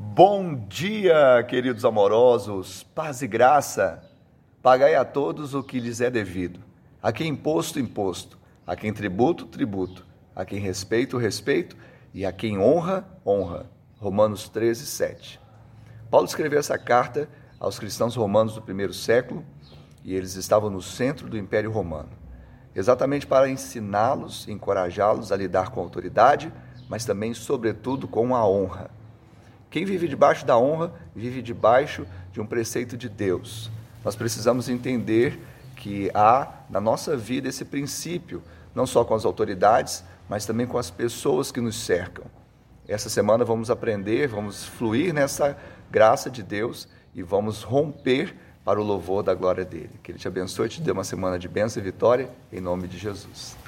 Bom dia, queridos amorosos, paz e graça. Pagai a todos o que lhes é devido. A quem imposto, imposto. A quem tributo, tributo. A quem respeito, respeito. E a quem honra, honra. Romanos 13, 7. Paulo escreveu essa carta aos cristãos romanos do primeiro século e eles estavam no centro do Império Romano, exatamente para ensiná-los, encorajá-los a lidar com a autoridade, mas também, sobretudo, com a honra. Quem vive debaixo da honra, vive debaixo de um preceito de Deus. Nós precisamos entender que há na nossa vida esse princípio, não só com as autoridades, mas também com as pessoas que nos cercam. Essa semana vamos aprender, vamos fluir nessa graça de Deus e vamos romper para o louvor da glória dele. Que ele te abençoe te dê uma semana de bênção e vitória, em nome de Jesus.